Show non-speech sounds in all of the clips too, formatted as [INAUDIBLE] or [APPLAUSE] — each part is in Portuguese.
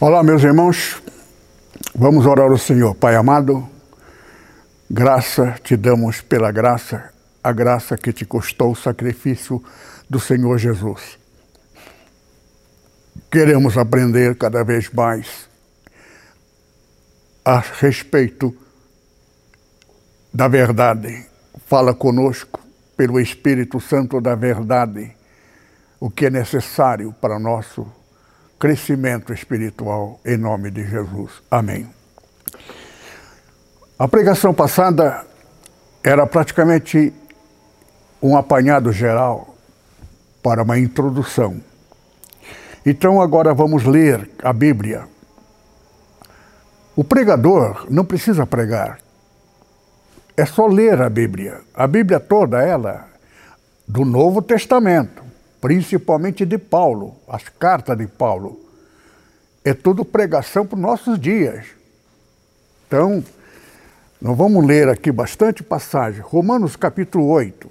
Olá, meus irmãos, vamos orar ao Senhor. Pai amado, graça te damos pela graça, a graça que te custou o sacrifício do Senhor Jesus. Queremos aprender cada vez mais a respeito da verdade. Fala conosco pelo Espírito Santo da verdade o que é necessário para nosso crescimento espiritual em nome de Jesus. Amém. A pregação passada era praticamente um apanhado geral para uma introdução. Então agora vamos ler a Bíblia. O pregador não precisa pregar. É só ler a Bíblia. A Bíblia toda ela do Novo Testamento principalmente de Paulo, as cartas de Paulo. É tudo pregação para os nossos dias. Então, nós vamos ler aqui bastante passagem. Romanos capítulo 8,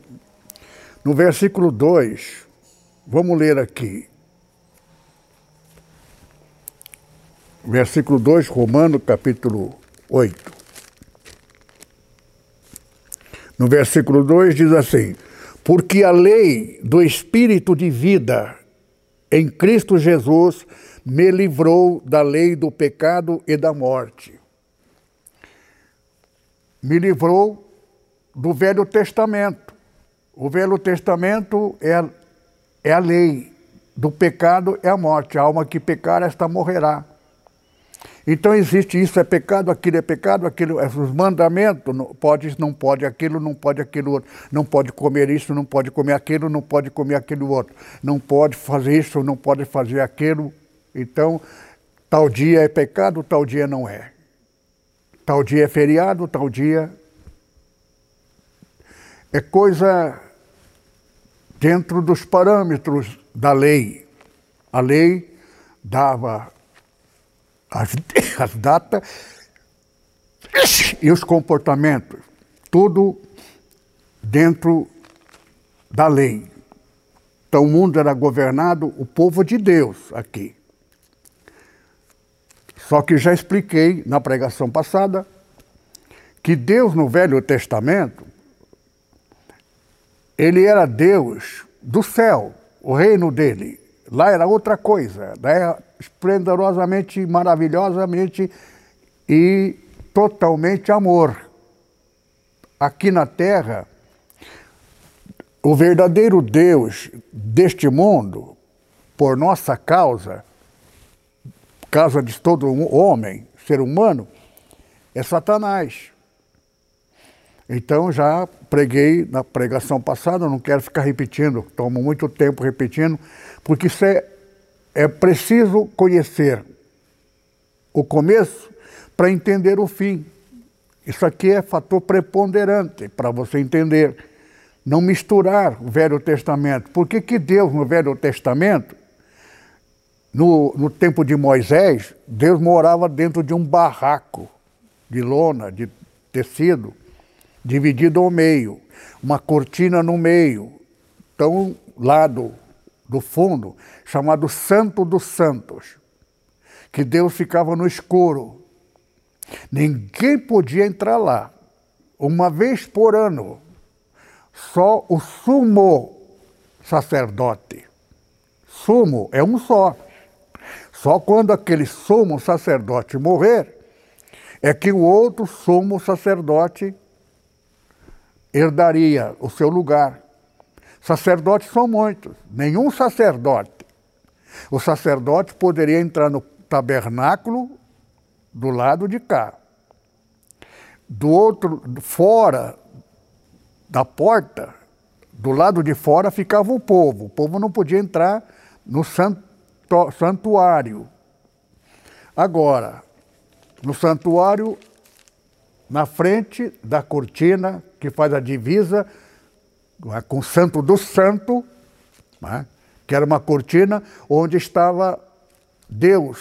no versículo 2, vamos ler aqui. Versículo 2, Romanos capítulo 8. No versículo 2 diz assim: porque a lei do Espírito de vida em Cristo Jesus me livrou da lei do pecado e da morte. Me livrou do Velho Testamento. O Velho Testamento é, é a lei do pecado e a morte. A alma que pecar, esta morrerá. Então existe isso é pecado, aquilo é pecado, aquilo é os mandamentos, não pode, não pode aquilo, não pode aquilo outro, não pode comer isso, não pode comer aquilo, não pode comer aquilo outro, não pode fazer isso, não pode fazer aquilo. Então, tal dia é pecado, tal dia não é. Tal dia é feriado, tal dia é coisa dentro dos parâmetros da lei. A lei dava as, [LAUGHS] as datas e os comportamentos, tudo dentro da lei. Então o mundo era governado, o povo de Deus aqui. Só que já expliquei na pregação passada que Deus no Velho Testamento, ele era Deus do céu, o reino dele. Lá era outra coisa, era esplendorosamente, maravilhosamente e totalmente amor. Aqui na terra, o verdadeiro Deus deste mundo, por nossa causa, causa de todo homem, ser humano, é Satanás. Então já preguei na pregação passada, não quero ficar repetindo, tomo muito tempo repetindo, porque isso é, é preciso conhecer o começo para entender o fim. Isso aqui é fator preponderante para você entender. Não misturar o Velho Testamento. Por que, que Deus, no Velho Testamento, no, no tempo de Moisés, Deus morava dentro de um barraco de lona, de tecido dividido ao meio, uma cortina no meio. Então, lado do fundo, chamado Santo dos Santos, que Deus ficava no escuro. Ninguém podia entrar lá. Uma vez por ano, só o sumo sacerdote. Sumo é um só. Só quando aquele sumo sacerdote morrer, é que o outro sumo sacerdote herdaria o seu lugar. Sacerdotes são muitos, nenhum sacerdote. O sacerdote poderia entrar no tabernáculo do lado de cá. Do outro, fora da porta, do lado de fora ficava o povo. O povo não podia entrar no, san, santuário. Agora, no santuário, na frente da cortina que faz a divisa é, com o Santo do Santo, né? que era uma cortina onde estava Deus,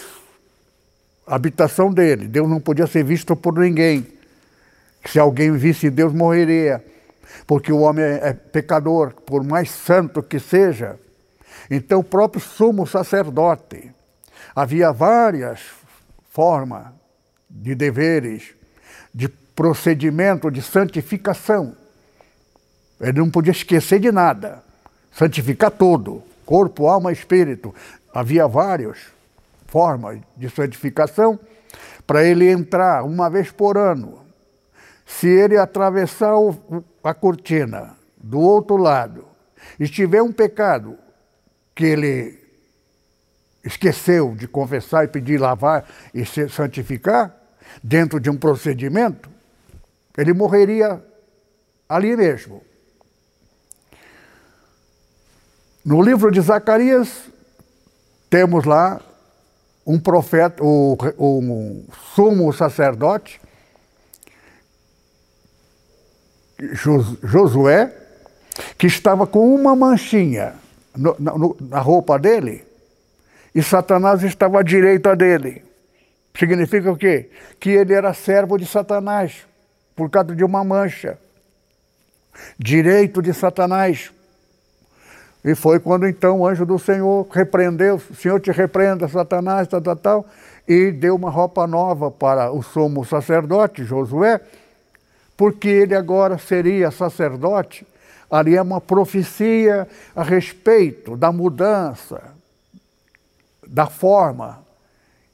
a habitação dele. Deus não podia ser visto por ninguém. Se alguém visse Deus, morreria. Porque o homem é pecador, por mais santo que seja. Então, o próprio sumo sacerdote. Havia várias formas de deveres, de procedimento de santificação. Ele não podia esquecer de nada, santificar todo, corpo, alma, espírito. Havia várias formas de santificação para ele entrar uma vez por ano. Se ele atravessar a cortina do outro lado e tiver um pecado que ele esqueceu de confessar e pedir lavar e se santificar, dentro de um procedimento, ele morreria ali mesmo. No livro de Zacarias, temos lá um profeta, o, um sumo sacerdote, Josué, que estava com uma manchinha na roupa dele, e Satanás estava à direita dele. Significa o quê? Que ele era servo de Satanás, por causa de uma mancha. Direito de Satanás. E foi quando então o anjo do Senhor repreendeu, o Senhor te repreenda, Satanás, tal, tal, tal, e deu uma roupa nova para o sumo sacerdote, Josué, porque ele agora seria sacerdote. Ali é uma profecia a respeito da mudança, da forma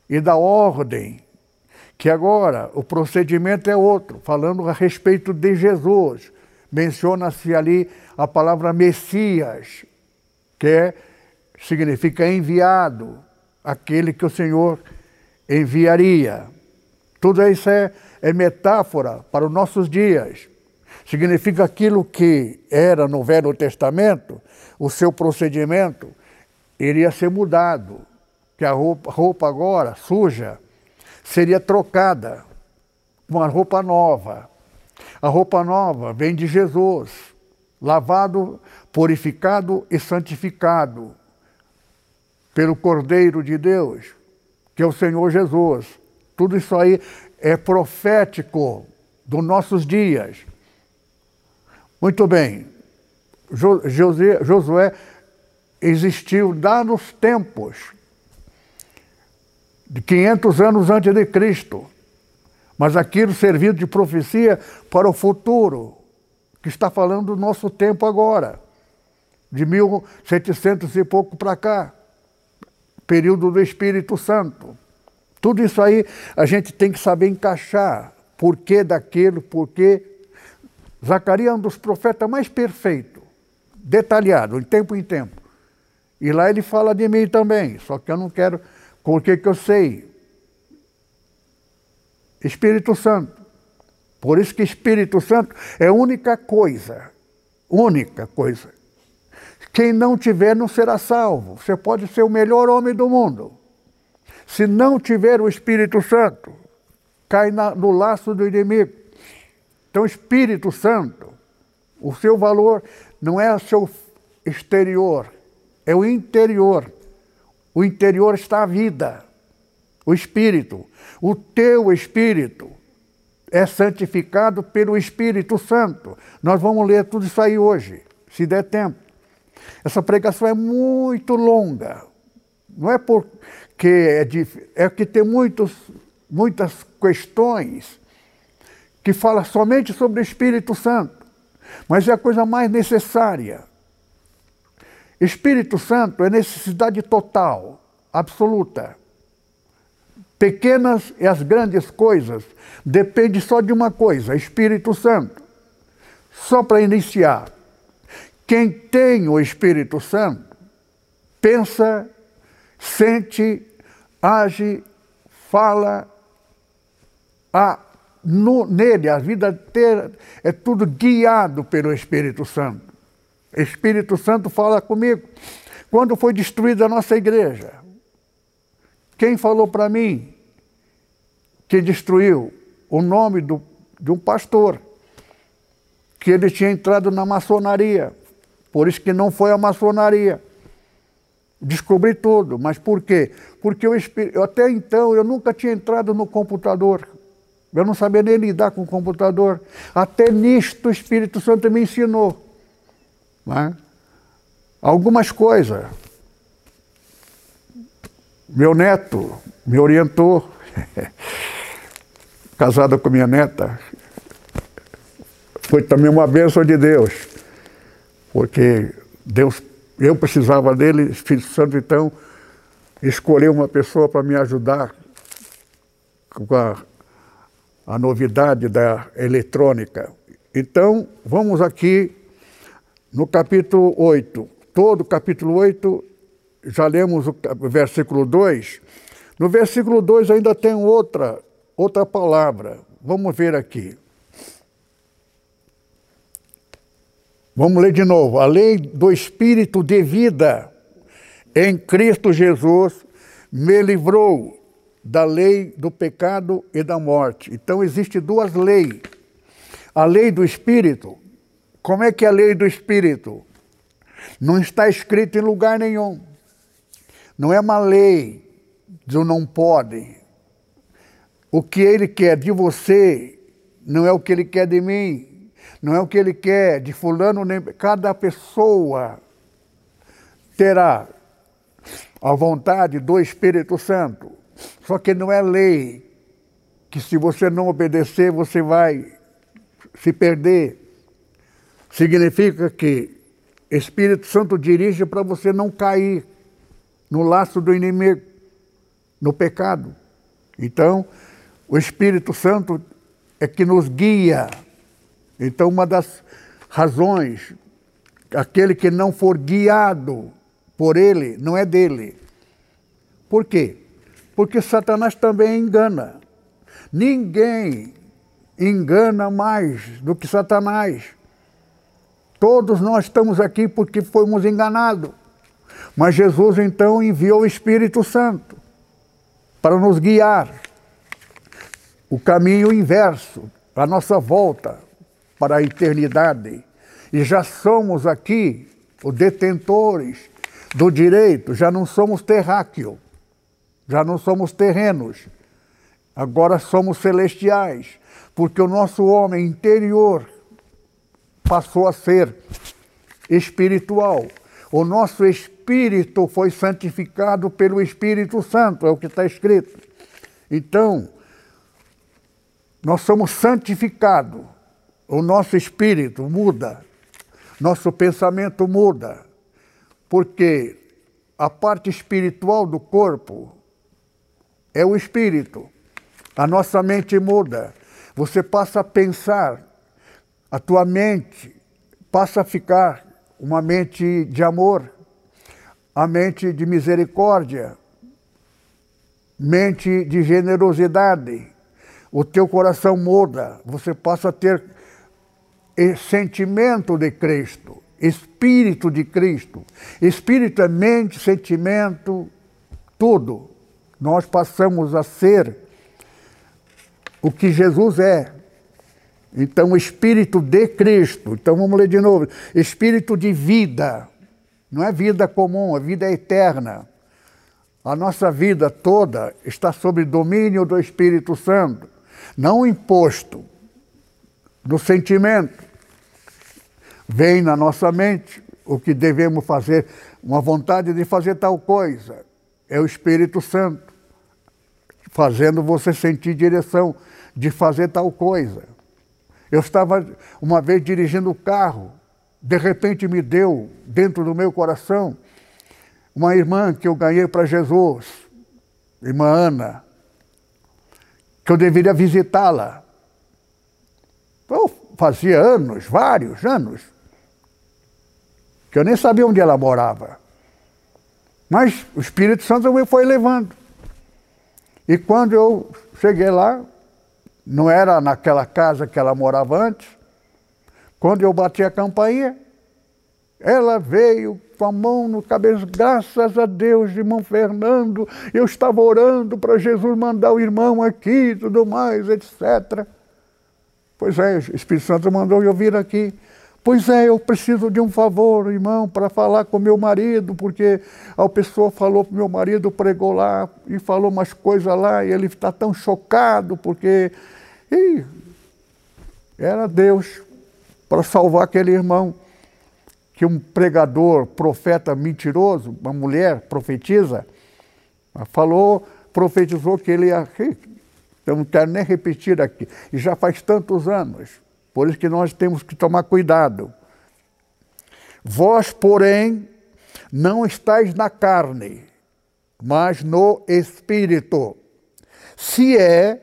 e da ordem, que agora o procedimento é outro, falando a respeito de Jesus. Menciona-se ali a palavra Messias, que é, significa enviado, aquele que o Senhor enviaria. Tudo isso é, é metáfora para os nossos dias. Significa aquilo que era no Velho Testamento, o seu procedimento iria ser mudado, que a roupa, roupa agora suja seria trocada uma roupa nova. A roupa nova vem de Jesus, lavado purificado e santificado pelo Cordeiro de Deus, que é o Senhor Jesus. Tudo isso aí é profético dos nossos dias. Muito bem, Josué existiu lá nos tempos de 500 anos antes de Cristo, mas aquilo serviu de profecia para o futuro, que está falando do nosso tempo agora de 1700 e pouco para cá, período do Espírito Santo. Tudo isso aí a gente tem que saber encaixar. Por que daquilo, por que. Zacarias é um dos profetas mais perfeitos, detalhado, de tempo em tempo. E lá ele fala de mim também, só que eu não quero, porque que eu sei. Espírito Santo. Por isso que Espírito Santo é a única coisa, única coisa quem não tiver não será salvo. Você pode ser o melhor homem do mundo. Se não tiver o Espírito Santo, cai na, no laço do inimigo. Então, Espírito Santo, o seu valor não é o seu exterior, é o interior. O interior está a vida, o Espírito. O teu Espírito é santificado pelo Espírito Santo. Nós vamos ler tudo isso aí hoje, se der tempo. Essa pregação é muito longa. Não é porque é difícil, é que tem muitos, muitas questões que fala somente sobre o Espírito Santo, mas é a coisa mais necessária. Espírito Santo é necessidade total, absoluta. Pequenas e as grandes coisas depende só de uma coisa, Espírito Santo. Só para iniciar, quem tem o Espírito Santo pensa, sente, age, fala, a, no, nele, a vida inteira é tudo guiado pelo Espírito Santo. Espírito Santo fala comigo. Quando foi destruída a nossa igreja, Quem falou para mim que destruiu o nome do, de um pastor? Que ele tinha entrado na maçonaria. Por isso que não foi a maçonaria. Descobri tudo. Mas por quê? Porque eu, até então eu nunca tinha entrado no computador. Eu não sabia nem lidar com o computador. Até nisto o Espírito Santo me ensinou. Né? Algumas coisas. Meu neto me orientou, [LAUGHS] casado com minha neta. Foi também uma bênção de Deus, porque Deus, eu precisava dele, Espírito Santo, então, escolheu uma pessoa para me ajudar com a a novidade da eletrônica. Então, vamos aqui no capítulo 8. Todo o capítulo 8, já lemos o versículo 2. No versículo 2 ainda tem outra, outra palavra. Vamos ver aqui. Vamos ler de novo. A lei do Espírito de vida em Cristo Jesus me livrou da lei do pecado e da morte. Então existe duas leis. A lei do espírito. Como é que é a lei do espírito? Não está escrito em lugar nenhum. Não é uma lei do não pode. O que ele quer de você não é o que ele quer de mim. Não é o que ele quer de fulano nem cada pessoa terá a vontade do Espírito Santo só que não é lei que se você não obedecer, você vai se perder. Significa que Espírito Santo dirige para você não cair no laço do inimigo, no pecado. Então, o Espírito Santo é que nos guia. Então, uma das razões, aquele que não for guiado por ele, não é dele. Por quê? Porque Satanás também engana. Ninguém engana mais do que Satanás. Todos nós estamos aqui porque fomos enganados. Mas Jesus então enviou o Espírito Santo para nos guiar. O caminho inverso, a nossa volta para a eternidade. E já somos aqui os detentores do direito, já não somos terráqueos. Já não somos terrenos, agora somos celestiais, porque o nosso homem interior passou a ser espiritual. O nosso espírito foi santificado pelo Espírito Santo, é o que está escrito. Então, nós somos santificados, o nosso espírito muda, nosso pensamento muda, porque a parte espiritual do corpo é o espírito. A nossa mente muda. Você passa a pensar, a tua mente passa a ficar uma mente de amor, a mente de misericórdia, mente de generosidade. O teu coração muda, você passa a ter sentimento de Cristo, espírito de Cristo. Espírito é mente, sentimento, tudo nós passamos a ser o que Jesus é. Então, o Espírito de Cristo. Então, vamos ler de novo: Espírito de vida. Não é vida comum, é vida eterna. A nossa vida toda está sob domínio do Espírito Santo, não imposto do sentimento. Vem na nossa mente o que devemos fazer, uma vontade de fazer tal coisa. É o Espírito Santo fazendo você sentir direção de fazer tal coisa. Eu estava uma vez dirigindo o carro, de repente me deu dentro do meu coração uma irmã que eu ganhei para Jesus, irmã Ana, que eu deveria visitá-la. Eu fazia anos, vários anos, que eu nem sabia onde ela morava. Mas o Espírito Santo me foi levando. E quando eu cheguei lá, não era naquela casa que ela morava antes, quando eu bati a campainha, Ela veio com a mão no cabelo, graças a Deus, irmão Fernando, eu estava orando para Jesus mandar o irmão aqui e tudo mais, etc. Pois é, o Espírito Santo mandou eu vir aqui. Pois é, eu preciso de um favor, irmão, para falar com meu marido, porque a pessoa falou para meu marido, pregou lá e falou umas coisas lá, e ele está tão chocado, porque. E era Deus para salvar aquele irmão. Que um pregador, profeta mentiroso, uma mulher profetiza, falou, profetizou que ele ia. Eu não quero nem repetir aqui, e já faz tantos anos. Por isso que nós temos que tomar cuidado. Vós, porém, não estáis na carne, mas no espírito. Se é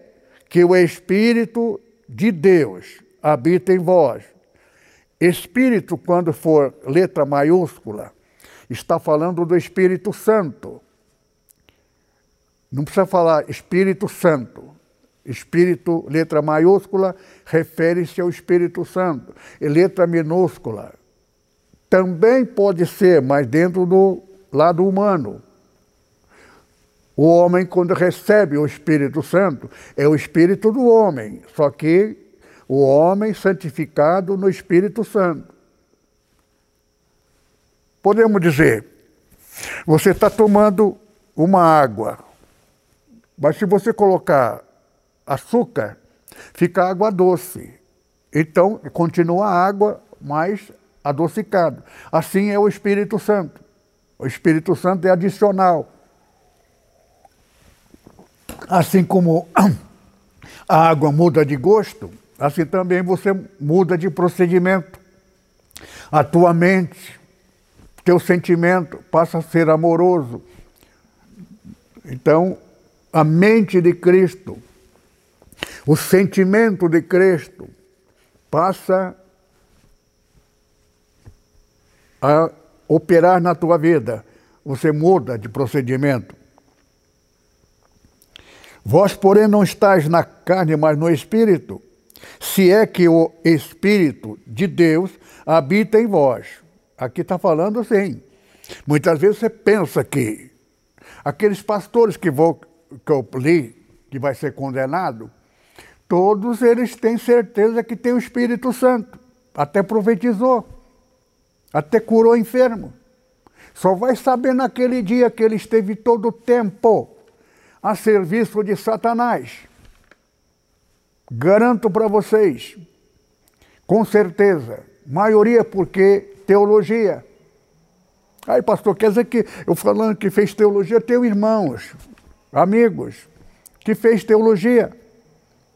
que o espírito de Deus habita em vós. Espírito, quando for letra maiúscula, está falando do Espírito Santo. Não precisa falar Espírito Santo. Espírito, letra maiúscula, refere-se ao Espírito Santo. E letra minúscula também pode ser, mas dentro do lado humano. O homem, quando recebe o Espírito Santo, é o Espírito do homem, só que o homem santificado no Espírito Santo. Podemos dizer, você está tomando uma água, mas se você colocar açúcar, fica água doce. Então, continua a água mais adocicado. Assim é o Espírito Santo. O Espírito Santo é adicional. Assim como a água muda de gosto, assim também você muda de procedimento. A tua mente, teu sentimento passa a ser amoroso. Então, a mente de Cristo o sentimento de Cristo passa a operar na tua vida. Você muda de procedimento. Vós, porém, não estáis na carne, mas no Espírito, se é que o Espírito de Deus habita em vós. Aqui está falando assim. Muitas vezes você pensa que aqueles pastores que, vou, que eu li, que vai ser condenado, Todos eles têm certeza que tem o Espírito Santo. Até profetizou. Até curou enfermo. Só vai saber naquele dia que ele esteve todo o tempo a serviço de Satanás. Garanto para vocês, com certeza, maioria porque teologia. Aí, pastor, quer dizer que eu falando que fez teologia, tenho irmãos, amigos, que fez teologia.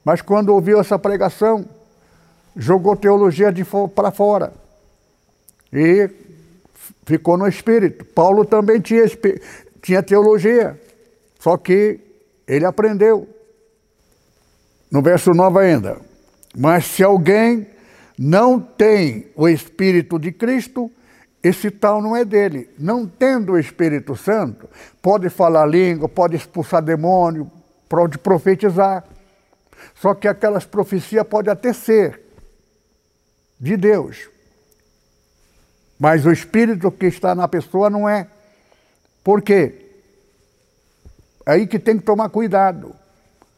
Mas quando ouviu essa pregação, jogou teologia para fora. E ficou no espírito. Paulo também tinha, tinha teologia, só que ele aprendeu. No verso 9 ainda. Mas se alguém não tem o Espírito de Cristo, esse tal não é dele. Não tendo o Espírito Santo, pode falar língua, pode expulsar demônio, pode profetizar. Só que aquelas profecias podem até ser de Deus. Mas o espírito que está na pessoa não é. Por quê? É aí que tem que tomar cuidado.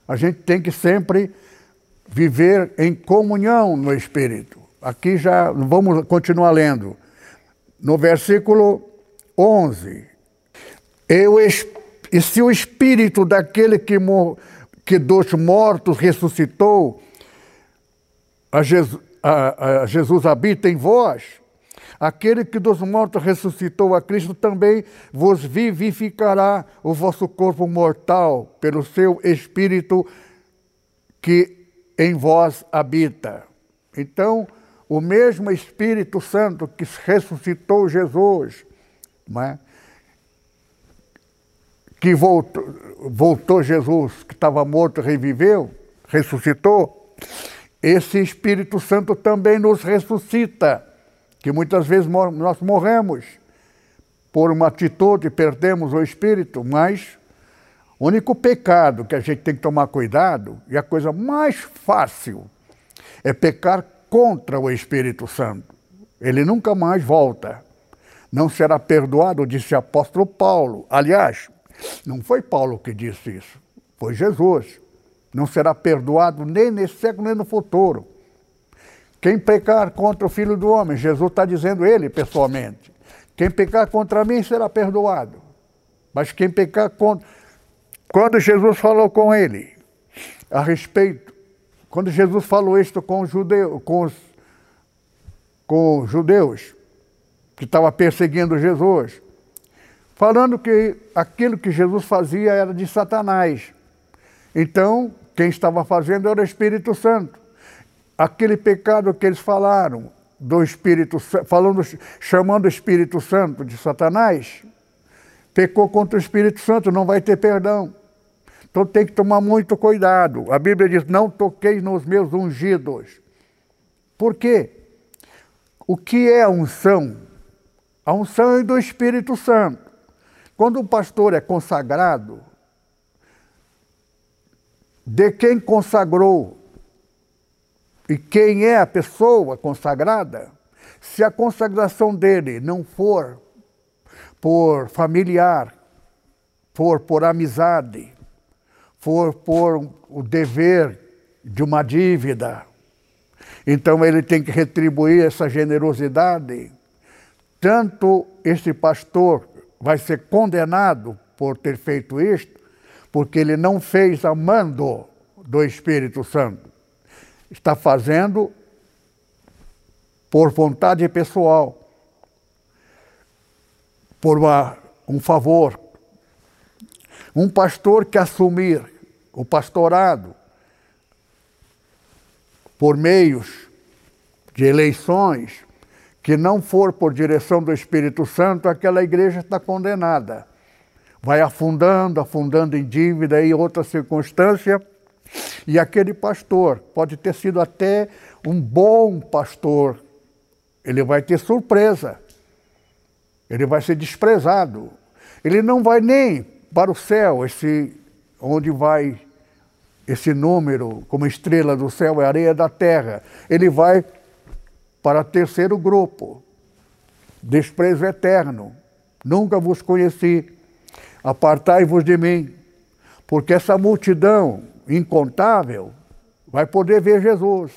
A gente tem que sempre viver em comunhão no espírito. Aqui já vamos continuar lendo. No versículo 11. Eu, e se o espírito daquele que morreu que dos mortos ressuscitou, a Jesus, a, a Jesus habita em vós, aquele que dos mortos ressuscitou a Cristo também vos vivificará o vosso corpo mortal pelo seu Espírito que em vós habita. Então, o mesmo Espírito Santo que ressuscitou Jesus, não é? Que voltou, voltou Jesus, que estava morto, reviveu, ressuscitou, esse Espírito Santo também nos ressuscita, que muitas vezes nós morremos por uma atitude, perdemos o Espírito, mas o único pecado que a gente tem que tomar cuidado, e a coisa mais fácil, é pecar contra o Espírito Santo. Ele nunca mais volta. não será perdoado, disse o apóstolo Paulo. Aliás, não foi Paulo que disse isso, foi Jesus. Não será perdoado nem nesse século nem no futuro. Quem pecar contra o Filho do Homem, Jesus está dizendo ele pessoalmente. Quem pecar contra mim será perdoado. Mas quem pecar contra. Quando Jesus falou com ele a respeito, quando Jesus falou isto com os, judeus, com os, com os judeus que estavam perseguindo Jesus, falando que aquilo que Jesus fazia era de Satanás. Então, quem estava fazendo era o Espírito Santo. Aquele pecado que eles falaram do Espírito falando, chamando o Espírito Santo de Satanás, pecou contra o Espírito Santo, não vai ter perdão. Então tem que tomar muito cuidado. A Bíblia diz: não toquei nos meus ungidos. Por quê? O que é a unção? A unção é do Espírito Santo. Quando o pastor é consagrado, de quem consagrou e quem é a pessoa consagrada, se a consagração dele não for por familiar, for por amizade, for por o dever de uma dívida, então ele tem que retribuir essa generosidade. Tanto esse pastor vai ser condenado por ter feito isto, porque ele não fez a mando do Espírito Santo. Está fazendo por vontade pessoal, por uma, um favor. Um pastor que assumir o pastorado por meios de eleições, que não for por direção do Espírito Santo, aquela igreja está condenada. Vai afundando, afundando em dívida e outra circunstância. E aquele pastor pode ter sido até um bom pastor, ele vai ter surpresa, ele vai ser desprezado, ele não vai nem para o céu, esse onde vai esse número como estrela do céu é areia da terra, ele vai para terceiro grupo. Desprezo eterno. Nunca vos conheci. Apartai-vos de mim. Porque essa multidão incontável vai poder ver Jesus.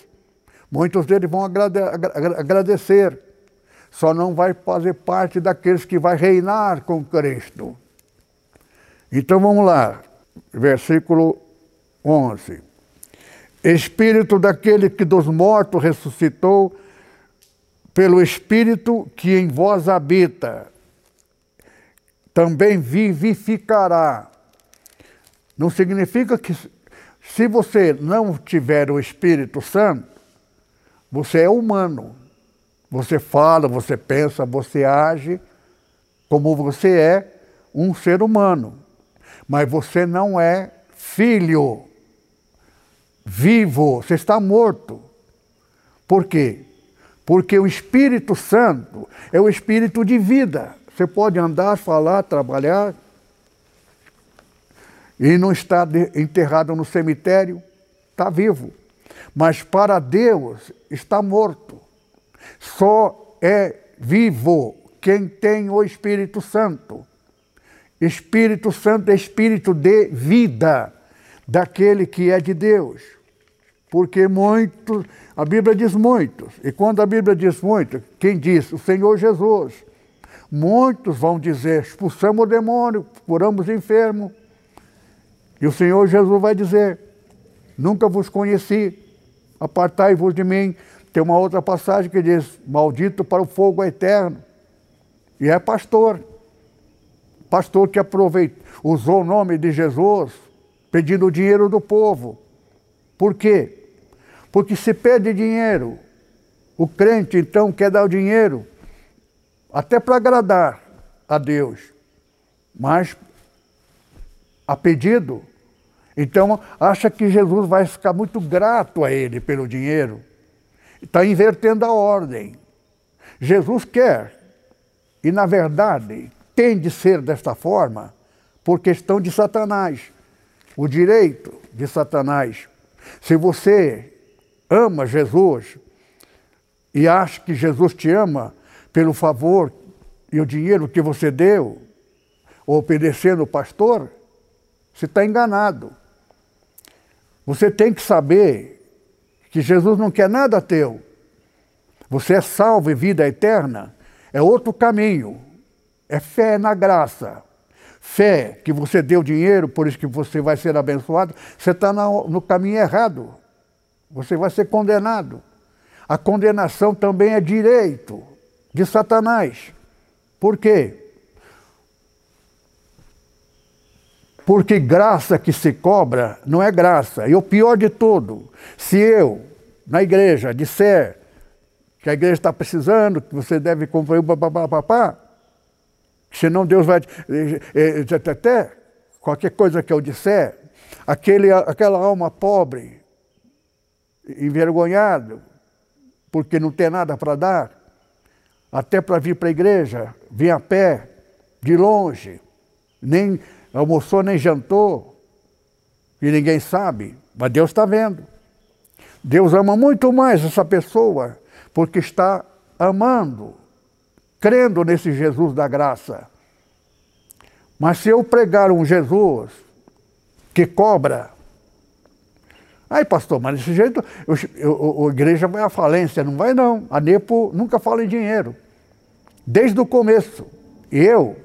Muitos deles vão agrade agradecer. Só não vai fazer parte daqueles que vai reinar com Cristo. Então vamos lá. Versículo 11. Espírito daquele que dos mortos ressuscitou pelo Espírito que em vós habita, também vivificará. Não significa que se você não tiver o Espírito Santo, você é humano. Você fala, você pensa, você age como você é um ser humano. Mas você não é filho vivo, você está morto. Por quê? Porque o Espírito Santo é o espírito de vida. Você pode andar, falar, trabalhar e não está enterrado no cemitério, está vivo. Mas para Deus está morto. Só é vivo quem tem o Espírito Santo. Espírito Santo é espírito de vida daquele que é de Deus. Porque muitos, a Bíblia diz muitos, e quando a Bíblia diz muito, quem diz? O Senhor Jesus. Muitos vão dizer: expulsamos o demônio, curamos o enfermo. E o Senhor Jesus vai dizer: nunca vos conheci, apartai-vos de mim. Tem uma outra passagem que diz: maldito para o fogo eterno. E é pastor. Pastor que aproveitou, usou o nome de Jesus, pedindo o dinheiro do povo. Por quê? Porque se pede dinheiro, o crente então quer dar o dinheiro até para agradar a Deus, mas a pedido. Então acha que Jesus vai ficar muito grato a ele pelo dinheiro. Está invertendo a ordem. Jesus quer, e na verdade tem de ser desta forma, por questão de Satanás, o direito de Satanás. Se você ama Jesus e acha que Jesus te ama pelo favor e o dinheiro que você deu, obedecendo o pastor, você está enganado. Você tem que saber que Jesus não quer nada teu. Você é salvo e vida eterna. É outro caminho. É fé na graça. Fé que você deu dinheiro, por isso que você vai ser abençoado. Você está no caminho errado. Você vai ser condenado. A condenação também é direito de Satanás. Por quê? Porque graça que se cobra não é graça. E o pior de tudo, se eu, na igreja, disser que a igreja está precisando, que você deve comprar o papapá, senão Deus vai. Até qualquer coisa que eu disser, aquele, aquela alma pobre, envergonhado, porque não tem nada para dar, até para vir para a igreja, vir a pé, de longe, nem almoçou nem jantou, e ninguém sabe, mas Deus está vendo. Deus ama muito mais essa pessoa, porque está amando, crendo nesse Jesus da graça. Mas se eu pregar um Jesus que cobra, Aí, pastor, mas desse jeito eu, eu, a igreja vai à falência. Não vai, não. A NEPO nunca fala em dinheiro. Desde o começo. Eu,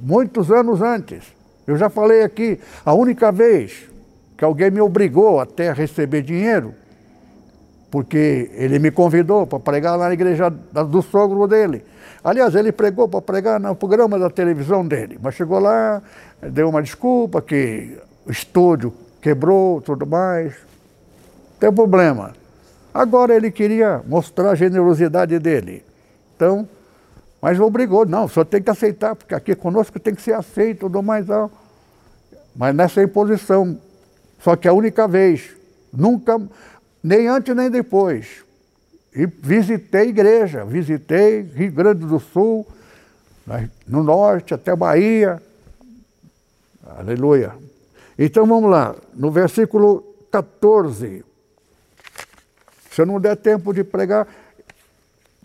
muitos anos antes, eu já falei aqui, a única vez que alguém me obrigou até a receber dinheiro, porque ele me convidou para pregar lá na igreja do sogro dele. Aliás, ele pregou para pregar no programa da televisão dele, mas chegou lá, deu uma desculpa que o estúdio quebrou, tudo mais tem problema. Agora ele queria mostrar a generosidade dele. Então, mas obrigou, não, só tem que aceitar, porque aqui conosco tem que ser aceito, tudo mais. Não. Mas nessa imposição, só que é a única vez, nunca, nem antes nem depois. E visitei igreja, visitei Rio Grande do Sul, no norte, até Bahia. Aleluia. Então vamos lá, no versículo 14. Se eu não der tempo de pregar,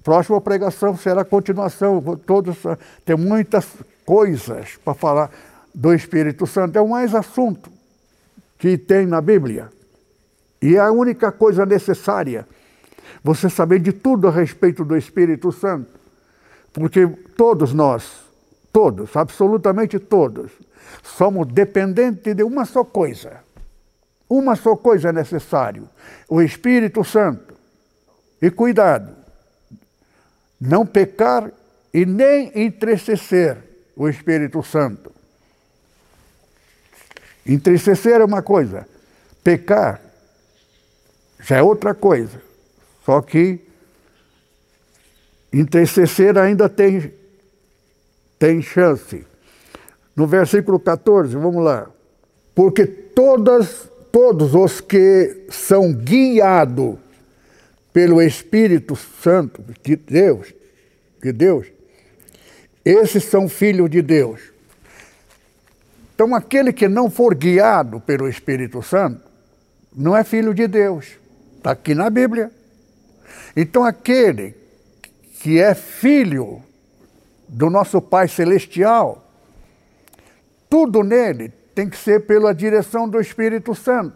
próxima pregação será a continuação. Todos, tem muitas coisas para falar do Espírito Santo. É o mais assunto que tem na Bíblia. E é a única coisa necessária você saber de tudo a respeito do Espírito Santo. Porque todos nós, todos, absolutamente todos, somos dependentes de uma só coisa uma só coisa é necessário: o Espírito Santo. E cuidado, não pecar e nem entristecer o Espírito Santo. Entristecer é uma coisa, pecar já é outra coisa. Só que entristecer ainda tem, tem chance. No versículo 14, vamos lá. Porque todas todos os que são guiados pelo Espírito Santo de Deus, de Deus, esses são filhos de Deus. Então, aquele que não for guiado pelo Espírito Santo, não é filho de Deus. Está aqui na Bíblia. Então, aquele que é filho do nosso Pai Celestial, tudo nele tem que ser pela direção do Espírito Santo.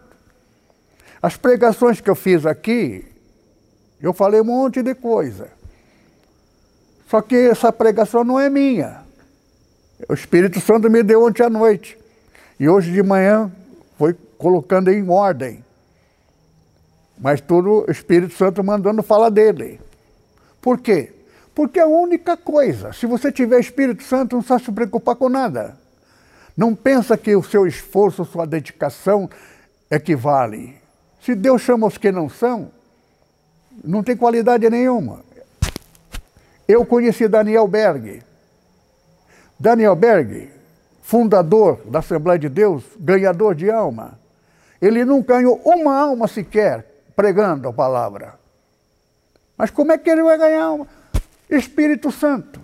As pregações que eu fiz aqui, eu falei um monte de coisa. Só que essa pregação não é minha. O Espírito Santo me deu ontem à noite. E hoje de manhã foi colocando em ordem. Mas tudo o Espírito Santo mandando falar dele. Por quê? Porque é a única coisa. Se você tiver Espírito Santo, não precisa se preocupar com nada. Não pensa que o seu esforço, sua dedicação equivale. Se Deus chama os que não são, não tem qualidade nenhuma. Eu conheci Daniel Berg. Daniel Berg, fundador da Assembleia de Deus, ganhador de alma. Ele nunca ganhou uma alma sequer pregando a palavra. Mas como é que ele vai ganhar alma? Espírito Santo.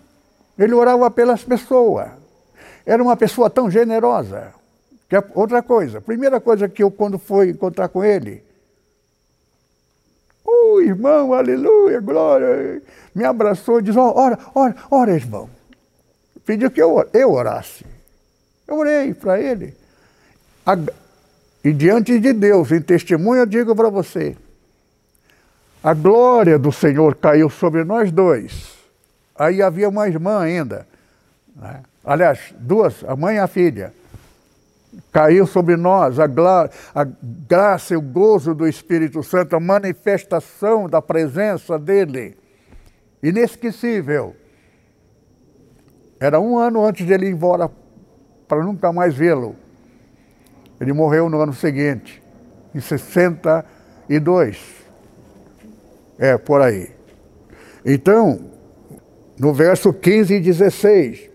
Ele orava pelas pessoas. Era uma pessoa tão generosa. Que é outra coisa, primeira coisa que eu, quando fui encontrar com ele, o oh, irmão, aleluia, glória, me abraçou e disse: Ora, ora, ora, irmão. pediu que eu, eu orasse. Eu orei para ele. E diante de Deus, em testemunho, eu digo para você: a glória do Senhor caiu sobre nós dois. Aí havia uma irmã ainda. Né? Aliás, duas, a mãe e a filha. Caiu sobre nós a, a graça e o gozo do Espírito Santo, a manifestação da presença dele. Inesquecível. Era um ano antes de ele ir embora para nunca mais vê-lo. Ele morreu no ano seguinte, em 62. É, por aí. Então, no verso 15 e 16,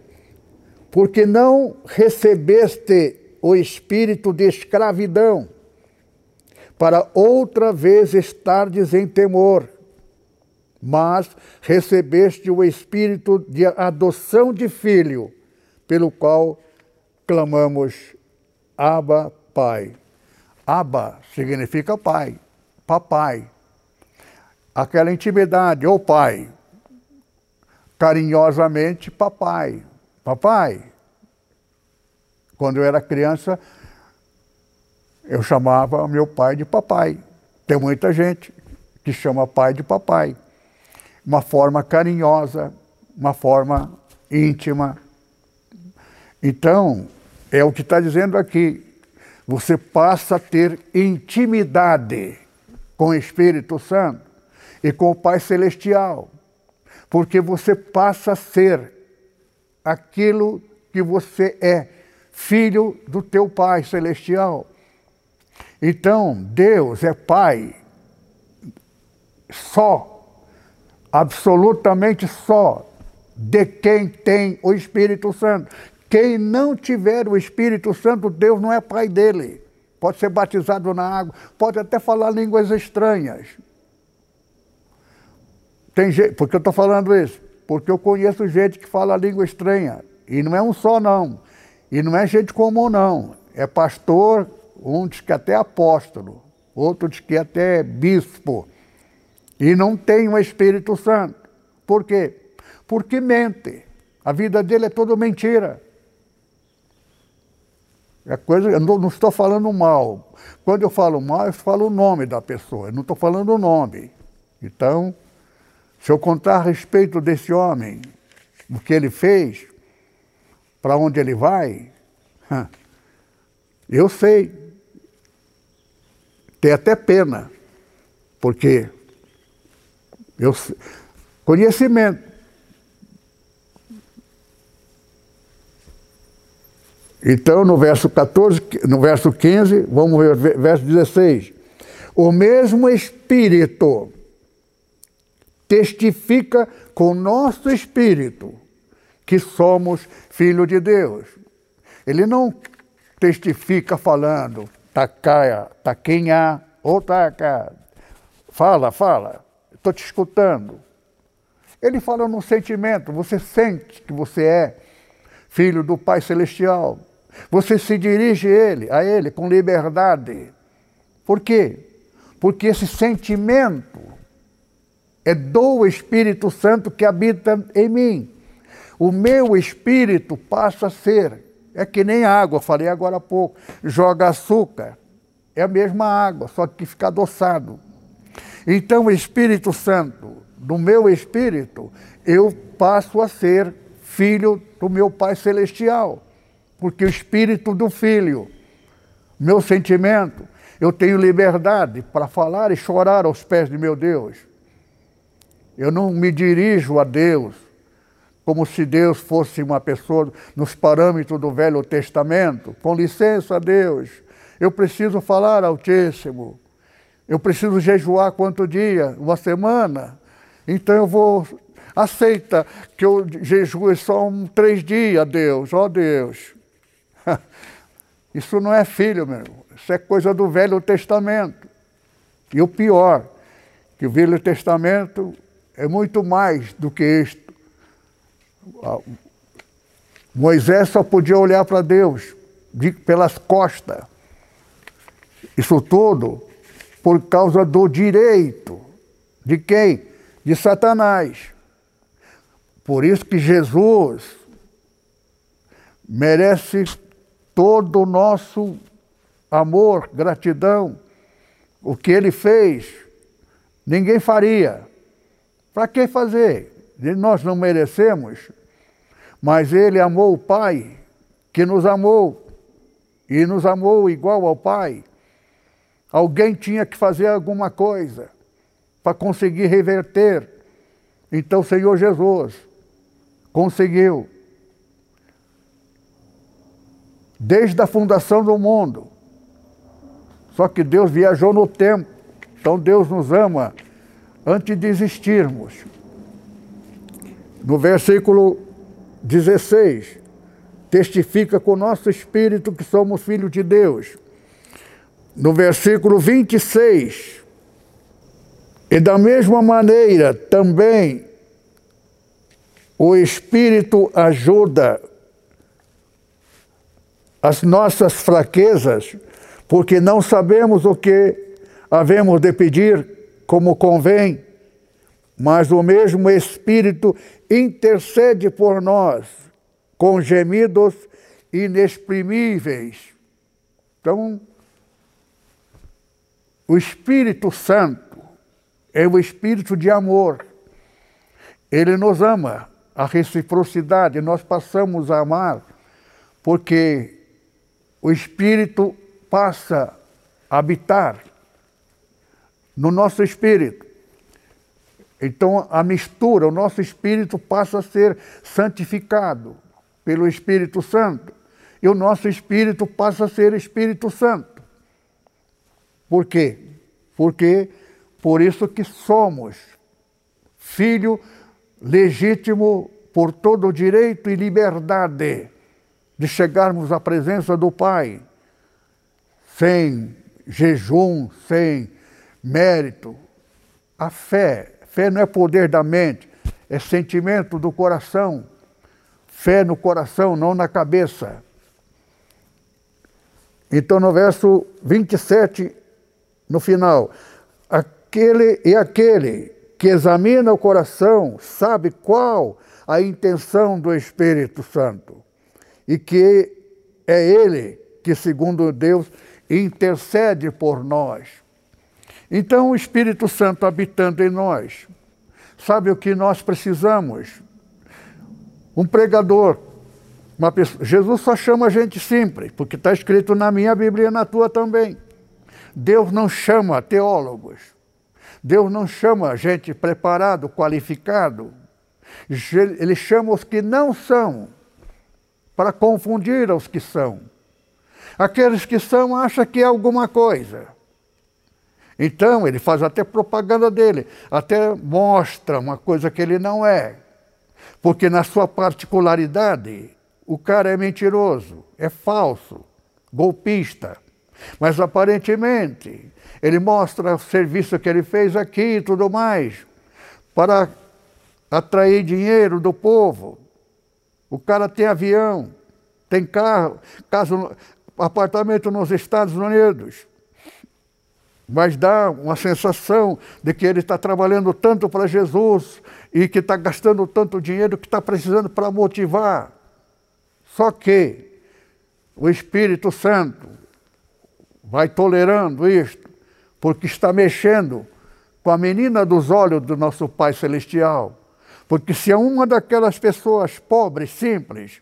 porque não recebeste o espírito de escravidão, para outra vez estardes em temor, mas recebeste o espírito de adoção de filho, pelo qual clamamos Abba, Pai. Abba significa pai, papai. Aquela intimidade, ou pai, carinhosamente, papai, papai. Quando eu era criança, eu chamava meu pai de papai. Tem muita gente que chama pai de papai. Uma forma carinhosa, uma forma íntima. Então, é o que está dizendo aqui. Você passa a ter intimidade com o Espírito Santo e com o Pai Celestial, porque você passa a ser aquilo que você é, filho do teu Pai Celestial. Então, Deus é Pai só, absolutamente só, de quem tem o Espírito Santo. Quem não tiver o Espírito Santo, Deus não é pai dele. Pode ser batizado na água, pode até falar línguas estranhas, tem gente, por que eu estou falando isso? Porque eu conheço gente que fala língua estranha. E não é um só, não. E não é gente comum, não. É pastor, um diz que até apóstolo, outro diz que até bispo. E não tem o Espírito Santo. Por quê? Porque mente. A vida dele é toda mentira. É coisa, eu não, não, estou falando mal. Quando eu falo mal, eu falo o nome da pessoa, eu não estou falando o nome. Então, se eu contar a respeito desse homem, o que ele fez, para onde ele vai, eu sei. Tem até pena, porque eu conhecimento. Então, no verso 14, no verso 15, vamos ver, verso 16. O mesmo Espírito testifica com nosso espírito que somos filhos de Deus. Ele não testifica falando tacaia, taquinha ou taca. Fala, fala, estou te escutando. Ele fala no sentimento, você sente que você é filho do Pai Celestial. Você se dirige a ele, a ele com liberdade. Por quê? Porque esse sentimento é do Espírito Santo que habita em mim. O meu espírito passa a ser, é que nem água, falei agora há pouco, joga açúcar, é a mesma água, só que fica adoçado. Então o Espírito Santo, do meu espírito, eu passo a ser filho do meu Pai Celestial, porque o espírito do filho, meu sentimento, eu tenho liberdade para falar e chorar aos pés de meu Deus. Eu não me dirijo a Deus como se Deus fosse uma pessoa nos parâmetros do Velho Testamento. Com licença, Deus, eu preciso falar Altíssimo. Eu preciso jejuar quanto dia? Uma semana? Então eu vou. Aceita que eu jejue só um, três dias, Deus, ó oh, Deus. [LAUGHS] Isso não é filho, meu irmão. Isso é coisa do Velho Testamento. E o pior, que o Velho Testamento é muito mais do que isto. Moisés só podia olhar para Deus de, pelas costas. Isso tudo por causa do direito. De quem? De Satanás. Por isso que Jesus, merece todo o nosso amor, gratidão. O que ele fez, ninguém faria. Para que fazer? Nós não merecemos, mas ele amou o Pai, que nos amou, e nos amou igual ao Pai. Alguém tinha que fazer alguma coisa para conseguir reverter. Então, Senhor Jesus conseguiu. Desde a fundação do mundo. Só que Deus viajou no tempo. Então Deus nos ama antes de existirmos. No versículo 16, testifica com nosso espírito que somos filhos de Deus. No versículo 26, e da mesma maneira também o Espírito ajuda as nossas fraquezas, porque não sabemos o que havemos de pedir como convém, mas o mesmo Espírito intercede por nós com gemidos inexprimíveis. Então, o Espírito Santo é o Espírito de amor. Ele nos ama, a reciprocidade, nós passamos a amar, porque o Espírito passa a habitar no nosso espírito. Então, a mistura, o nosso espírito passa a ser santificado pelo Espírito Santo. E o nosso espírito passa a ser Espírito Santo. Por quê? Porque por isso que somos filho legítimo por todo o direito e liberdade de chegarmos à presença do Pai, sem jejum, sem mérito. A fé, fé não é poder da mente, é sentimento do coração. Fé no coração, não na cabeça. Então, no verso 27, no final, aquele e aquele que examina o coração sabe qual a intenção do Espírito Santo e que é Ele que, segundo Deus, intercede por nós. Então, o Espírito Santo habitando em nós, sabe o que nós precisamos? Um pregador. Pessoa, Jesus só chama gente simples, porque está escrito na minha Bíblia e na tua também. Deus não chama teólogos. Deus não chama gente preparado, qualificado. Ele chama os que não são, para confundir os que são. Aqueles que são acham que é alguma coisa. Então, ele faz até propaganda dele, até mostra uma coisa que ele não é. Porque, na sua particularidade, o cara é mentiroso, é falso, golpista. Mas, aparentemente, ele mostra o serviço que ele fez aqui e tudo mais, para atrair dinheiro do povo. O cara tem avião, tem carro, casa, apartamento nos Estados Unidos mas dá uma sensação de que ele está trabalhando tanto para Jesus e que está gastando tanto dinheiro que está precisando para motivar. Só que o Espírito Santo vai tolerando isto, porque está mexendo com a menina dos olhos do nosso Pai Celestial. Porque se é uma daquelas pessoas pobres, simples,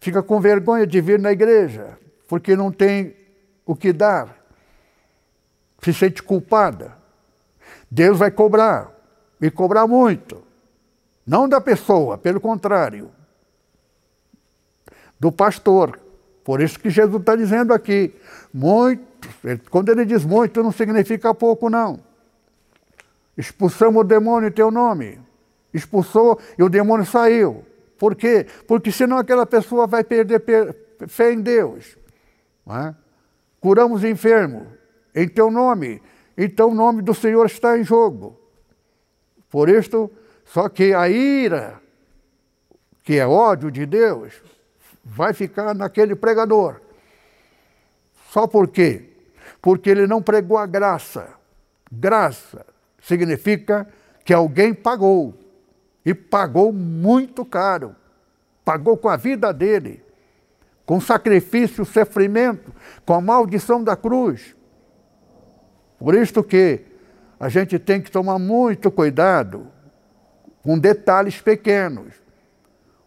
fica com vergonha de vir na igreja, porque não tem o que dar se sente culpada. Deus vai cobrar, e cobrar muito. Não da pessoa, pelo contrário, do pastor. Por isso que Jesus está dizendo aqui, muito, quando ele diz muito, não significa pouco, não. Expulsamos o demônio em teu nome. Expulsou e o demônio saiu. Por quê? Porque senão aquela pessoa vai perder fé em Deus. É? Curamos enfermos em teu nome. Então o nome do Senhor está em jogo. Por isto, só que a ira, que é ódio de Deus, vai ficar naquele pregador. Só por quê? Porque ele não pregou a graça. Graça significa que alguém pagou. E pagou muito caro. pagou com a vida dele, com sacrifício, sofrimento, com a maldição da cruz. Por isso que a gente tem que tomar muito cuidado com detalhes pequenos.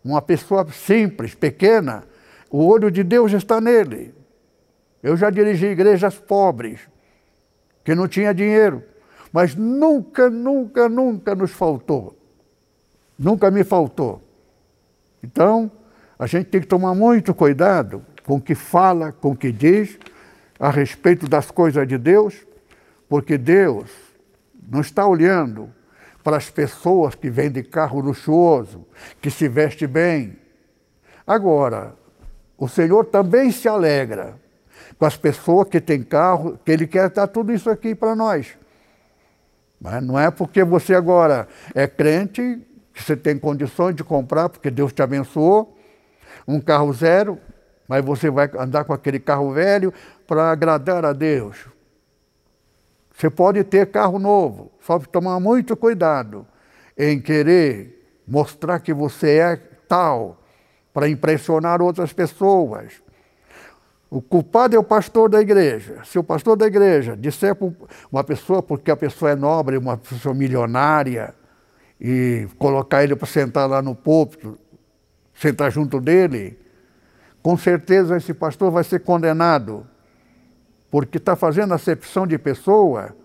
Uma pessoa simples, pequena, o olho de Deus está nele. Eu já dirigi igrejas pobres, que não tinha dinheiro, mas nunca, nunca, nunca nos faltou. Nunca me faltou. Então, a gente tem que tomar muito cuidado com o que fala, com o que diz a respeito das coisas de Deus, porque Deus não está olhando para as pessoas que vêm de carro luxuoso, que se veste bem. Agora, o Senhor também se alegra com as pessoas que têm carro, que Ele quer dar tudo isso aqui para nós. Mas não é porque você agora é crente que você tem condições de comprar, porque Deus te abençoou, um carro zero, mas você vai andar com aquele carro velho para agradar a Deus. Você pode ter carro novo, só tomar muito cuidado em querer mostrar que você é tal para impressionar outras pessoas. O culpado é o pastor da igreja. Se o pastor da igreja disser para uma pessoa, porque a pessoa é nobre, uma pessoa milionária, e colocar ele para sentar lá no púlpito, sentar junto dele, com certeza esse pastor vai ser condenado porque está fazendo acepção de pessoa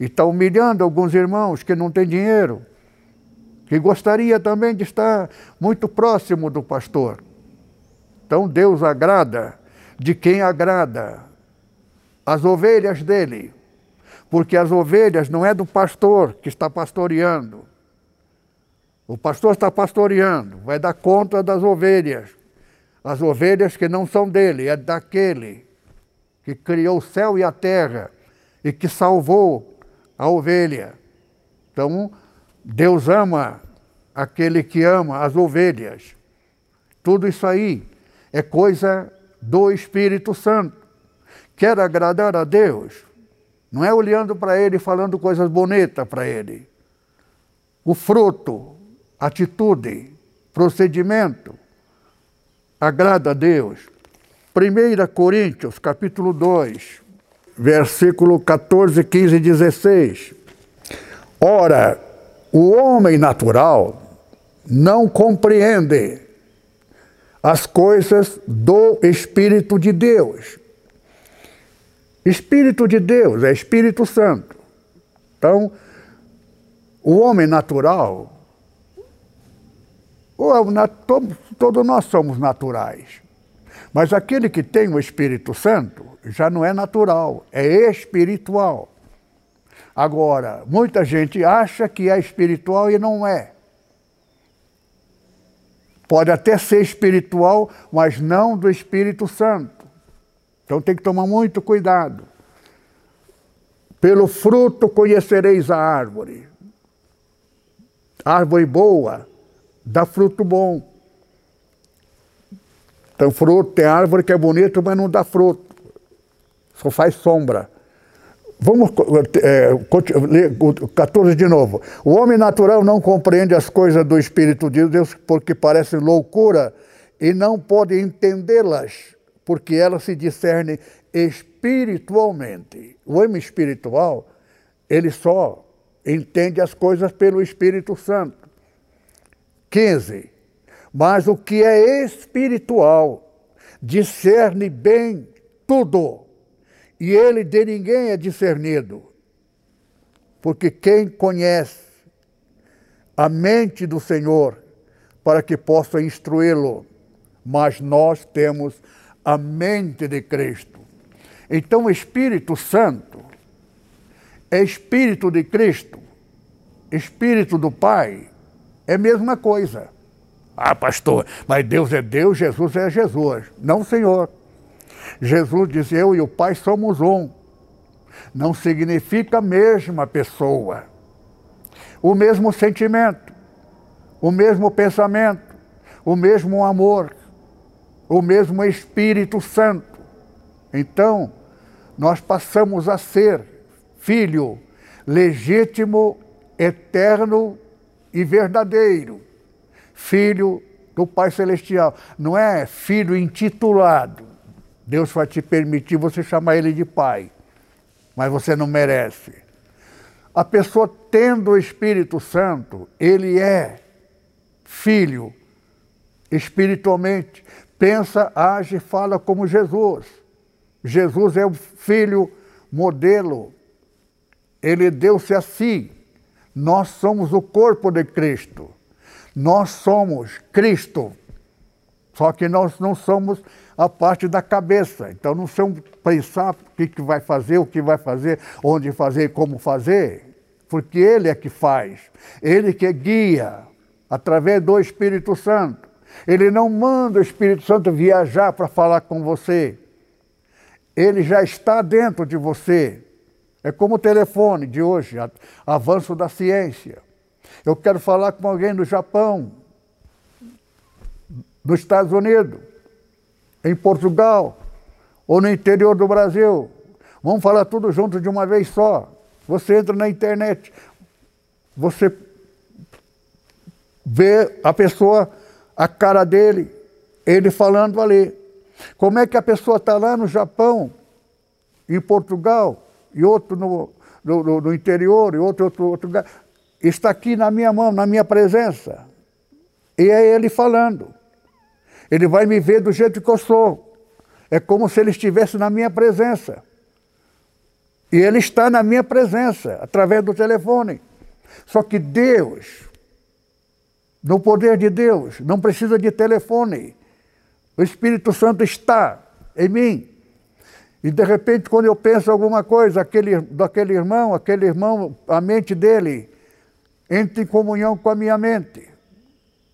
e está humilhando alguns irmãos que não têm dinheiro, que gostaria também de estar muito próximo do pastor. Então Deus agrada de quem agrada as ovelhas dele, porque as ovelhas não é do pastor que está pastoreando. O pastor está pastoreando, vai dar conta das ovelhas. As ovelhas que não são dele, é daquele que criou o céu e a terra e que salvou a ovelha. Então, Deus ama aquele que ama as ovelhas. Tudo isso aí é coisa do Espírito Santo. Quer agradar a Deus, não é olhando para Ele e falando coisas bonitas para Ele. O fruto, atitude, procedimento agrada a Deus. 1 Coríntios, capítulo 2, versículo 14, 15 e 16. Ora, o homem natural não compreende as coisas do Espírito de Deus. Espírito de Deus é Espírito Santo. Então, o homem natural, todos nós somos naturais. Mas aquele que tem o Espírito Santo já não é natural, é espiritual. Agora, muita gente acha que é espiritual e não é. Pode até ser espiritual, mas não do Espírito Santo. Então tem que tomar muito cuidado. Pelo fruto conhecereis a árvore. Árvore boa dá fruto bom. Tem fruto, tem árvore que é bonita, mas não dá fruto. Só faz sombra. Vamos é, ler o 14 de novo. O homem natural não compreende as coisas do Espírito de Deus porque parecem loucura e não pode entendê-las, porque elas se discernem espiritualmente. O homem espiritual, ele só entende as coisas pelo Espírito Santo. 15. Mas o que é espiritual discerne bem tudo, e ele de ninguém é discernido. Porque quem conhece a mente do Senhor para que possa instruí-lo, mas nós temos a mente de Cristo. Então, o Espírito Santo é Espírito de Cristo, Espírito do Pai, é a mesma coisa. Ah, pastor, mas Deus é Deus, Jesus é Jesus. Não, Senhor. Jesus diz: Eu e o Pai somos um. Não significa a mesma pessoa. O mesmo sentimento, o mesmo pensamento, o mesmo amor, o mesmo Espírito Santo. Então, nós passamos a ser filho legítimo, eterno e verdadeiro filho do Pai Celestial. Não é filho intitulado. Deus vai te permitir você chamar ele de pai, mas você não merece. A pessoa tendo o Espírito Santo, ele é filho espiritualmente, pensa, age, fala como Jesus. Jesus é o filho modelo. Ele deu-se a si. Nós somos o corpo de Cristo. Nós somos Cristo. Só que nós não somos a parte da cabeça. Então não somos pensar o que, que vai fazer, o que vai fazer, onde fazer, como fazer. Porque Ele é que faz. Ele que guia através do Espírito Santo. Ele não manda o Espírito Santo viajar para falar com você. Ele já está dentro de você. É como o telefone de hoje, avanço da ciência. Eu quero falar com alguém no Japão, nos Estados Unidos, em Portugal ou no interior do Brasil. Vamos falar tudo junto de uma vez só. Você entra na internet, você vê a pessoa, a cara dele, ele falando ali. Como é que a pessoa está lá no Japão, em Portugal, e outro no, no, no interior, e outro, outro, outro lugar, está aqui na minha mão, na minha presença. E é ele falando. Ele vai me ver do jeito que eu sou. É como se ele estivesse na minha presença. E ele está na minha presença, através do telefone. Só que Deus, no poder de Deus, não precisa de telefone. O Espírito Santo está em mim. E de repente, quando eu penso alguma coisa aquele, daquele irmão, aquele irmão, a mente dele entra em comunhão com a minha mente.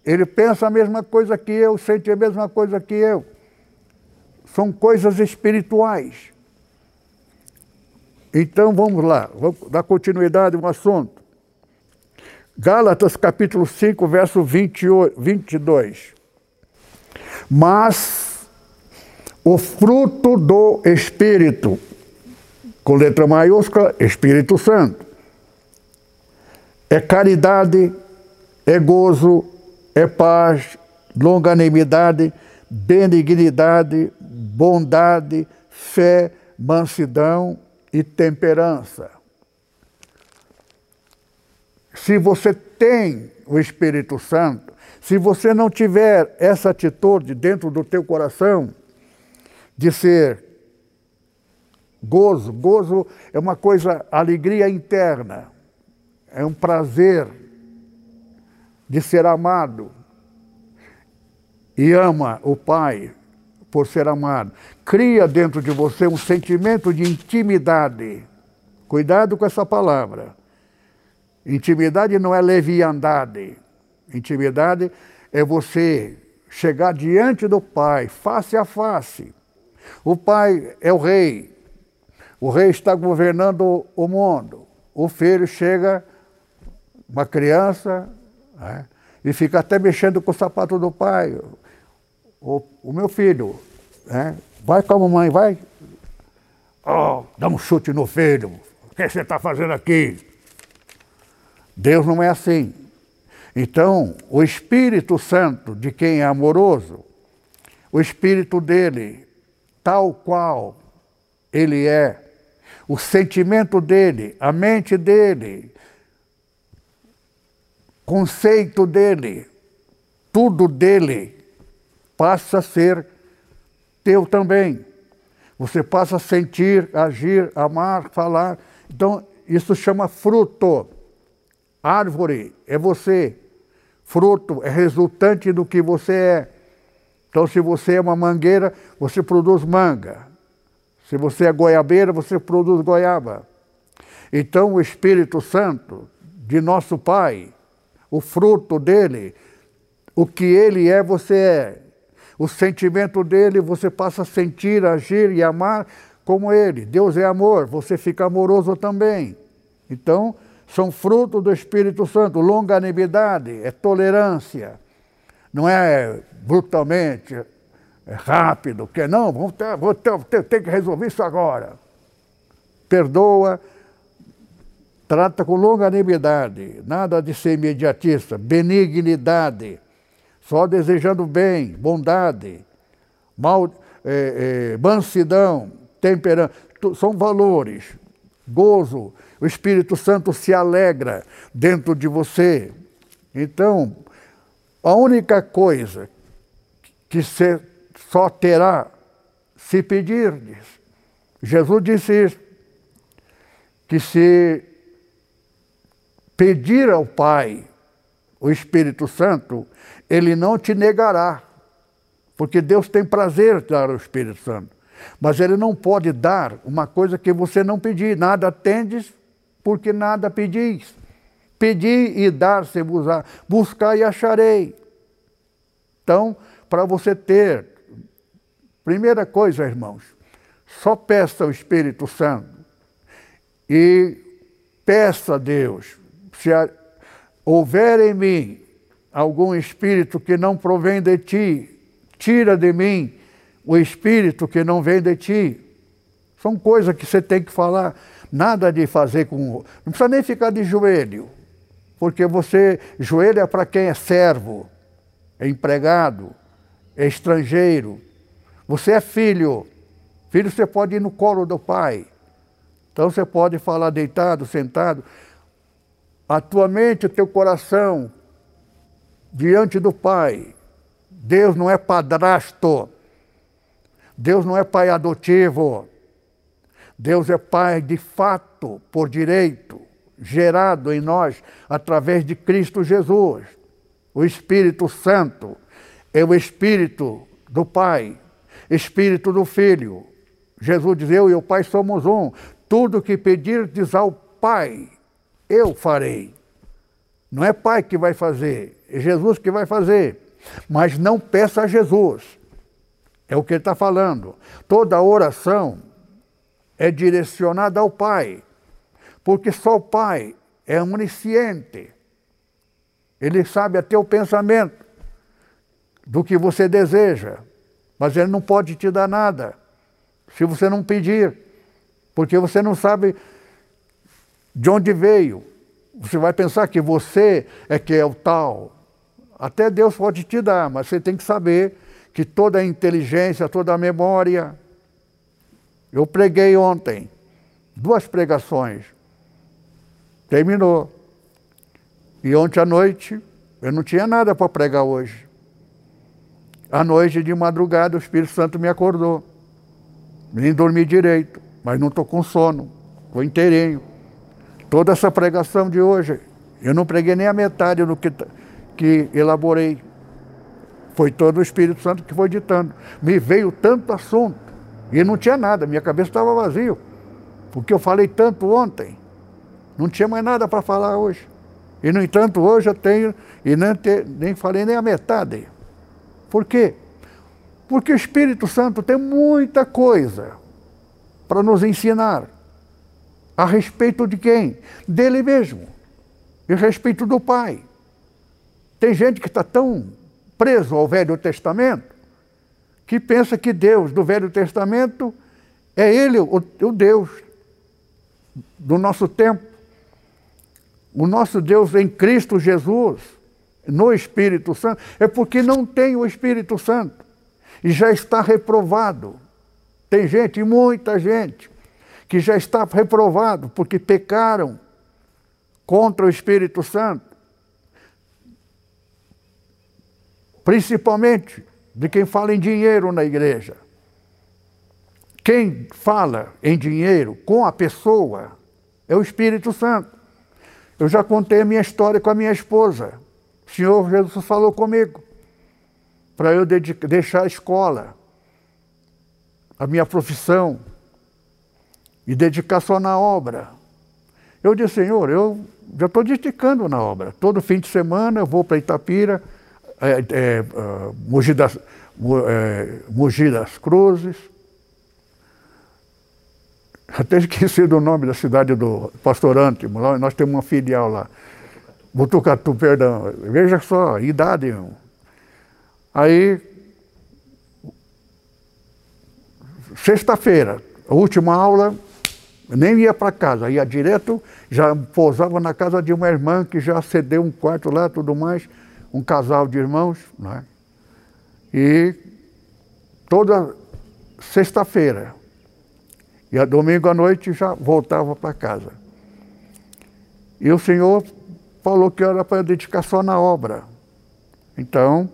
Ele pensa a mesma coisa que eu, sente a mesma coisa que eu. São coisas espirituais. Então vamos lá, vamos dar continuidade ao assunto. Gálatas capítulo 5, verso 28, 22. Mas o fruto do Espírito, com letra maiúscula, Espírito Santo, é caridade, é gozo, é paz, longanimidade, benignidade, bondade, fé, mansidão e temperança. Se você tem o Espírito Santo, se você não tiver essa atitude dentro do teu coração de ser gozo, gozo é uma coisa, alegria interna, é um prazer de ser amado e ama o Pai por ser amado. Cria dentro de você um sentimento de intimidade. Cuidado com essa palavra. Intimidade não é leviandade. Intimidade é você chegar diante do Pai, face a face. O Pai é o rei. O rei está governando o mundo. O filho chega, uma criança, né? e fica até mexendo com o sapato do pai. O, o meu filho, né? vai com a mamãe, vai. Oh, dá um chute no filho. O que você está fazendo aqui? Deus não é assim. Então, o Espírito Santo, de quem é amoroso, o Espírito dele, tal qual ele é, o sentimento dele, a mente dele, conceito dele, tudo dele passa a ser teu também. Você passa a sentir, agir, amar, falar. Então, isso chama fruto. Árvore é você. Fruto é resultante do que você é. Então, se você é uma mangueira, você produz manga. Se você é goiabeira, você produz goiaba. Então, o Espírito Santo de nosso Pai, o fruto dele, o que ele é, você é. O sentimento dele, você passa a sentir, agir e amar como ele. Deus é amor, você fica amoroso também. Então, são frutos do Espírito Santo. Longanimidade é tolerância. Não é brutalmente, é rápido, que não, vou ter, vou ter, ter, ter que resolver isso agora. Perdoa, Trata com longanimidade, nada de ser imediatista, benignidade, só desejando bem, bondade, mal, é, é, mansidão, temperança, são valores, gozo. O Espírito Santo se alegra dentro de você. Então, a única coisa que você só terá se pedirdes. Jesus disse isso, que se pedir ao Pai o Espírito Santo, ele não te negará, porque Deus tem prazer em dar o Espírito Santo. Mas ele não pode dar uma coisa que você não pedir. Nada tendes, porque nada pedis. Pedi e dar-se-vos-á. Buscar e acharei. Então, para você ter, primeira coisa, irmãos, só peça o Espírito Santo e peça a Deus, se houver em mim algum espírito que não provém de ti, tira de mim o espírito que não vem de ti. São coisas que você tem que falar, nada de fazer com. Não precisa nem ficar de joelho, porque você, joelho é para quem é servo, é empregado, é estrangeiro. Você é filho. Filho, você pode ir no colo do pai. Então você pode falar deitado, sentado a tua mente, o teu coração diante do Pai. Deus não é padrasto. Deus não é pai adotivo. Deus é pai de fato, por direito, gerado em nós através de Cristo Jesus. O Espírito Santo é o Espírito do Pai, Espírito do Filho. Jesus diz: Eu e o Pai somos um. Tudo que pedirdes ao Pai, eu farei. Não é pai que vai fazer, é Jesus que vai fazer. Mas não peça a Jesus. É o que ele está falando. Toda oração é direcionada ao Pai, porque só o Pai é onisciente. Ele sabe até o pensamento do que você deseja, mas ele não pode te dar nada se você não pedir, porque você não sabe de onde veio. Você vai pensar que você é que é o tal. Até Deus pode te dar, mas você tem que saber que toda a inteligência, toda a memória. Eu preguei ontem, duas pregações. Terminou. E ontem à noite, eu não tinha nada para pregar hoje. À noite, de madrugada, o Espírito Santo me acordou. Nem dormi direito, mas não estou com sono, estou inteirinho. Toda essa pregação de hoje, eu não preguei nem a metade do que, que elaborei. Foi todo o Espírito Santo que foi ditando. Me veio tanto assunto. E não tinha nada, minha cabeça estava vazia. Porque eu falei tanto ontem. Não tinha mais nada para falar hoje. E, no entanto, hoje eu tenho, e nem, te, nem falei nem a metade. Por quê? Porque o Espírito Santo tem muita coisa para nos ensinar. A respeito de quem? Dele mesmo. E respeito do Pai. Tem gente que está tão preso ao Velho Testamento que pensa que Deus do Velho Testamento é Ele, o, o Deus do nosso tempo. O nosso Deus em Cristo Jesus, no Espírito Santo, é porque não tem o Espírito Santo e já está reprovado. Tem gente, muita gente, que já está reprovado porque pecaram contra o Espírito Santo. Principalmente de quem fala em dinheiro na igreja. Quem fala em dinheiro com a pessoa é o Espírito Santo. Eu já contei a minha história com a minha esposa. O Senhor Jesus falou comigo para eu deixar a escola, a minha profissão, e dedicar só na obra. Eu disse, Senhor, eu já estou dedicando na obra. Todo fim de semana eu vou para Itapira, é, é, uh, Mogi, das, é, Mogi das Cruzes. Até esqueci do nome da cidade do Pastor Antimo, nós temos uma filial lá. Botucatu, perdão. Veja só, idade. Aí, sexta-feira, a última aula, nem ia para casa, ia direto, já pousava na casa de uma irmã que já cedeu um quarto lá tudo mais. um casal de irmãos, né? e toda sexta-feira, e a domingo à noite já voltava para casa. E o Senhor falou que era para dedicar só na obra. Então,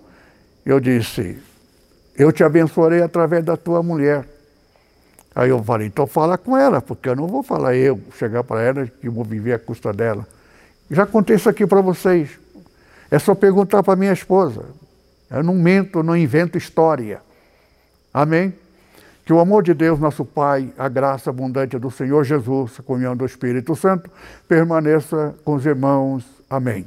eu disse, eu te abençoarei através da tua mulher. Aí eu falei, então fala com ela, porque eu não vou falar eu, chegar para ela que vou viver à custa dela. Já contei isso aqui para vocês. É só perguntar para minha esposa. Eu não minto, não invento história. Amém? Que o amor de Deus, nosso Pai, a graça abundante do Senhor Jesus, a comunhão do Espírito Santo, permaneça com os irmãos. Amém.